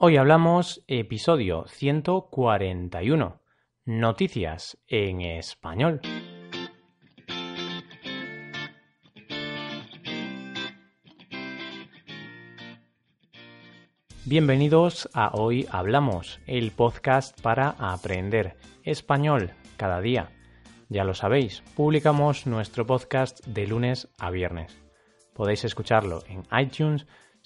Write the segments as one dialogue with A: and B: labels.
A: Hoy hablamos episodio 141. Noticias en español. Bienvenidos a Hoy Hablamos, el podcast para aprender español cada día. Ya lo sabéis, publicamos nuestro podcast de lunes a viernes. Podéis escucharlo en iTunes,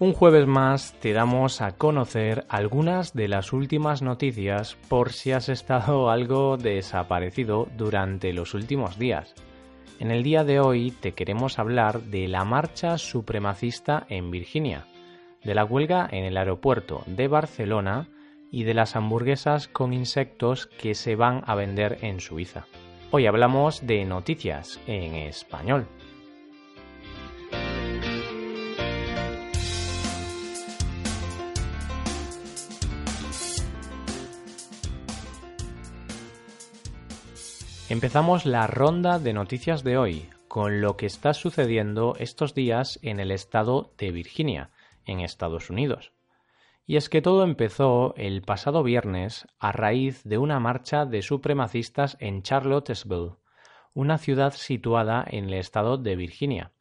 A: Un jueves más te damos a conocer algunas de las últimas noticias por si has estado algo desaparecido durante los últimos días. En el día de hoy te queremos hablar de la marcha supremacista en Virginia, de la huelga en el aeropuerto de Barcelona y de las hamburguesas con insectos que se van a vender en Suiza. Hoy hablamos de noticias en español. Empezamos la ronda de noticias de hoy con lo que está sucediendo estos días en el estado de Virginia, en Estados Unidos. Y es que todo empezó el pasado viernes a raíz de una marcha de supremacistas en Charlottesville, una ciudad situada en el estado de Virginia.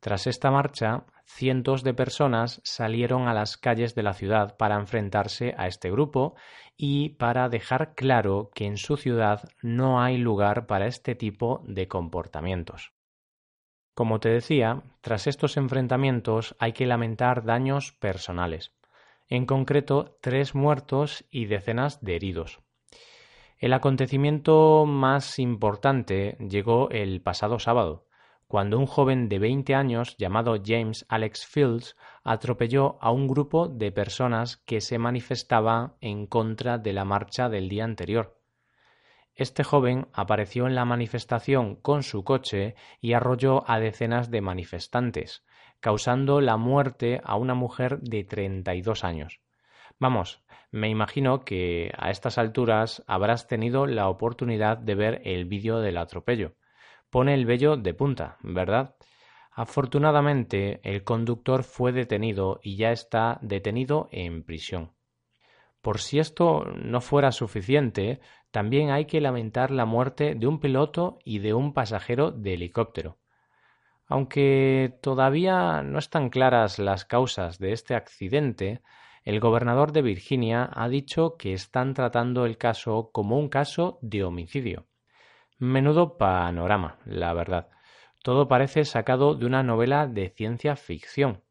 A: Tras esta marcha, cientos de personas salieron a las calles de la ciudad para enfrentarse a este grupo y para dejar claro que en su ciudad no hay lugar para este tipo de comportamientos. Como te decía, tras estos enfrentamientos hay que lamentar daños personales, en concreto tres muertos y decenas de heridos. El acontecimiento más importante llegó el pasado sábado, cuando un joven de 20 años llamado James Alex Fields atropelló a un grupo de personas que se manifestaba en contra de la marcha del día anterior. Este joven apareció en la manifestación con su coche y arrolló a decenas de manifestantes, causando la muerte a una mujer de 32 años. Vamos, me imagino que a estas alturas habrás tenido la oportunidad de ver el vídeo del atropello pone el vello de punta, ¿verdad? Afortunadamente, el conductor fue detenido y ya está detenido en prisión. Por si esto no fuera suficiente, también hay que lamentar la muerte de un piloto y de un pasajero de helicóptero. Aunque todavía no están claras las causas de este accidente, el gobernador de Virginia ha dicho que están tratando el caso como un caso de homicidio. Menudo panorama, la verdad. Todo parece sacado de una novela de ciencia ficción.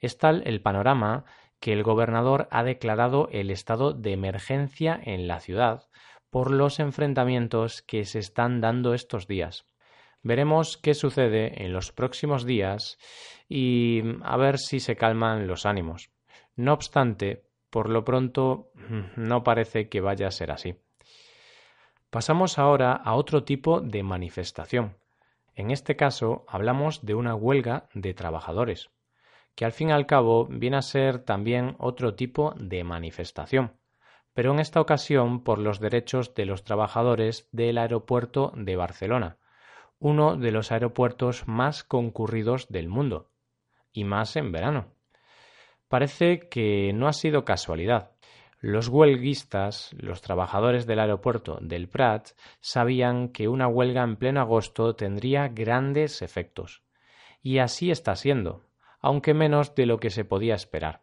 A: Es tal el panorama que el gobernador ha declarado el estado de emergencia en la ciudad por los enfrentamientos que se están dando estos días. Veremos qué sucede en los próximos días y a ver si se calman los ánimos. No obstante, por lo pronto no parece que vaya a ser así. Pasamos ahora a otro tipo de manifestación. En este caso hablamos de una huelga de trabajadores, que al fin y al cabo viene a ser también otro tipo de manifestación, pero en esta ocasión por los derechos de los trabajadores del aeropuerto de Barcelona, uno de los aeropuertos más concurridos del mundo, y más en verano. Parece que no ha sido casualidad, los huelguistas, los trabajadores del aeropuerto del Prat, sabían que una huelga en pleno agosto tendría grandes efectos. Y así está siendo, aunque menos de lo que se podía esperar.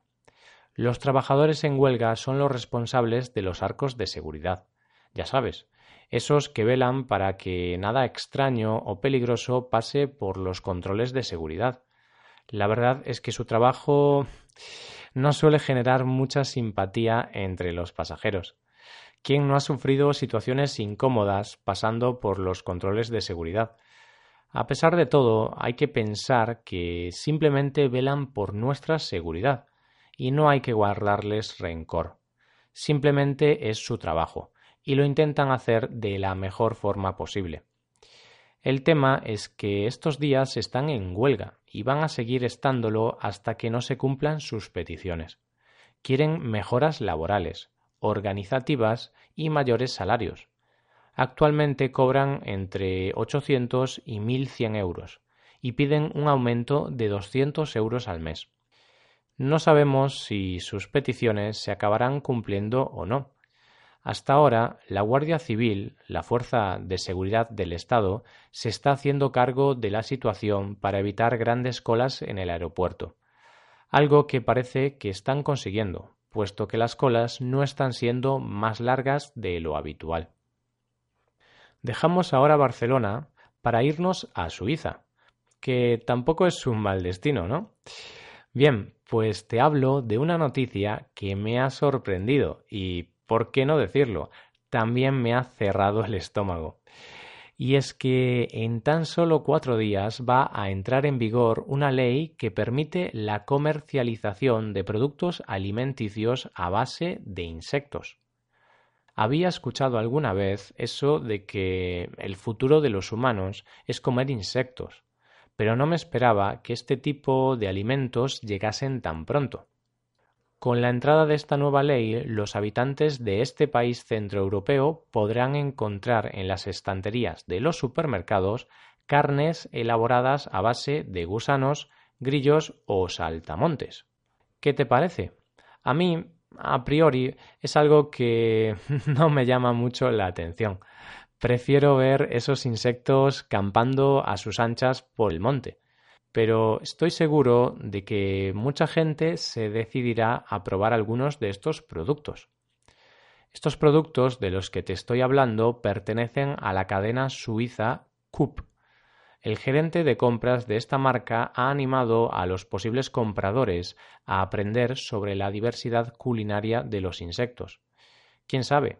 A: Los trabajadores en huelga son los responsables de los arcos de seguridad. Ya sabes, esos que velan para que nada extraño o peligroso pase por los controles de seguridad. La verdad es que su trabajo no suele generar mucha simpatía entre los pasajeros. ¿Quién no ha sufrido situaciones incómodas pasando por los controles de seguridad? A pesar de todo, hay que pensar que simplemente velan por nuestra seguridad y no hay que guardarles rencor. Simplemente es su trabajo y lo intentan hacer de la mejor forma posible. El tema es que estos días están en huelga y van a seguir estándolo hasta que no se cumplan sus peticiones. Quieren mejoras laborales, organizativas y mayores salarios. Actualmente cobran entre 800 y 1.100 euros y piden un aumento de 200 euros al mes. No sabemos si sus peticiones se acabarán cumpliendo o no. Hasta ahora, la Guardia Civil, la Fuerza de Seguridad del Estado, se está haciendo cargo de la situación para evitar grandes colas en el aeropuerto, algo que parece que están consiguiendo, puesto que las colas no están siendo más largas de lo habitual. Dejamos ahora Barcelona para irnos a Suiza, que tampoco es un mal destino, ¿no? Bien, pues te hablo de una noticia que me ha sorprendido y, por qué no decirlo, también me ha cerrado el estómago. Y es que en tan solo cuatro días va a entrar en vigor una ley que permite la comercialización de productos alimenticios a base de insectos. Había escuchado alguna vez eso de que el futuro de los humanos es comer insectos, pero no me esperaba que este tipo de alimentos llegasen tan pronto. Con la entrada de esta nueva ley, los habitantes de este país centroeuropeo podrán encontrar en las estanterías de los supermercados carnes elaboradas a base de gusanos, grillos o saltamontes. ¿Qué te parece? A mí, a priori, es algo que no me llama mucho la atención. Prefiero ver esos insectos campando a sus anchas por el monte. Pero estoy seguro de que mucha gente se decidirá a probar algunos de estos productos. Estos productos de los que te estoy hablando pertenecen a la cadena suiza Coop. El gerente de compras de esta marca ha animado a los posibles compradores a aprender sobre la diversidad culinaria de los insectos. Quién sabe,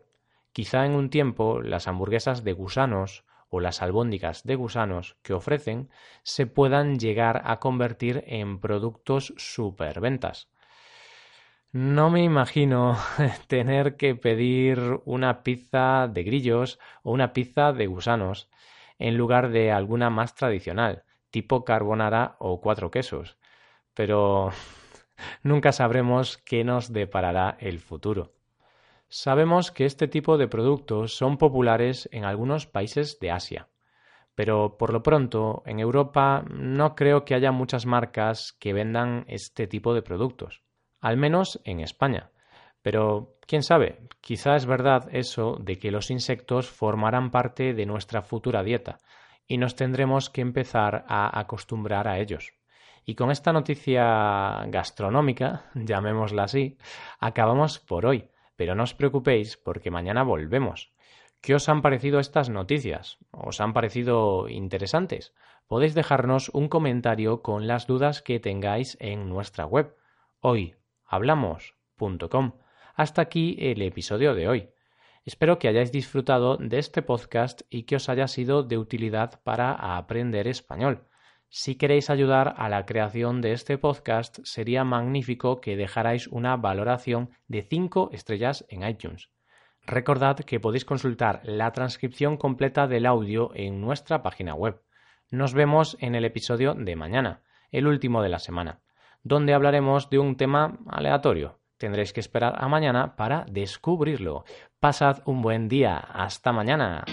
A: Quizá en un tiempo las hamburguesas de gusanos o las albóndigas de gusanos que ofrecen se puedan llegar a convertir en productos superventas. No me imagino tener que pedir una pizza de grillos o una pizza de gusanos en lugar de alguna más tradicional, tipo carbonara o cuatro quesos. Pero nunca sabremos qué nos deparará el futuro. Sabemos que este tipo de productos son populares en algunos países de Asia, pero por lo pronto en Europa no creo que haya muchas marcas que vendan este tipo de productos, al menos en España. Pero, quién sabe, quizá es verdad eso de que los insectos formarán parte de nuestra futura dieta y nos tendremos que empezar a acostumbrar a ellos. Y con esta noticia gastronómica, llamémosla así, acabamos por hoy. Pero no os preocupéis porque mañana volvemos. ¿Qué os han parecido estas noticias? ¿Os han parecido interesantes? Podéis dejarnos un comentario con las dudas que tengáis en nuestra web hoyhablamos.com. Hasta aquí el episodio de hoy. Espero que hayáis disfrutado de este podcast y que os haya sido de utilidad para aprender español. Si queréis ayudar a la creación de este podcast, sería magnífico que dejarais una valoración de 5 estrellas en iTunes. Recordad que podéis consultar la transcripción completa del audio en nuestra página web. Nos vemos en el episodio de mañana, el último de la semana, donde hablaremos de un tema aleatorio. Tendréis que esperar a mañana para descubrirlo. Pasad un buen día. Hasta mañana.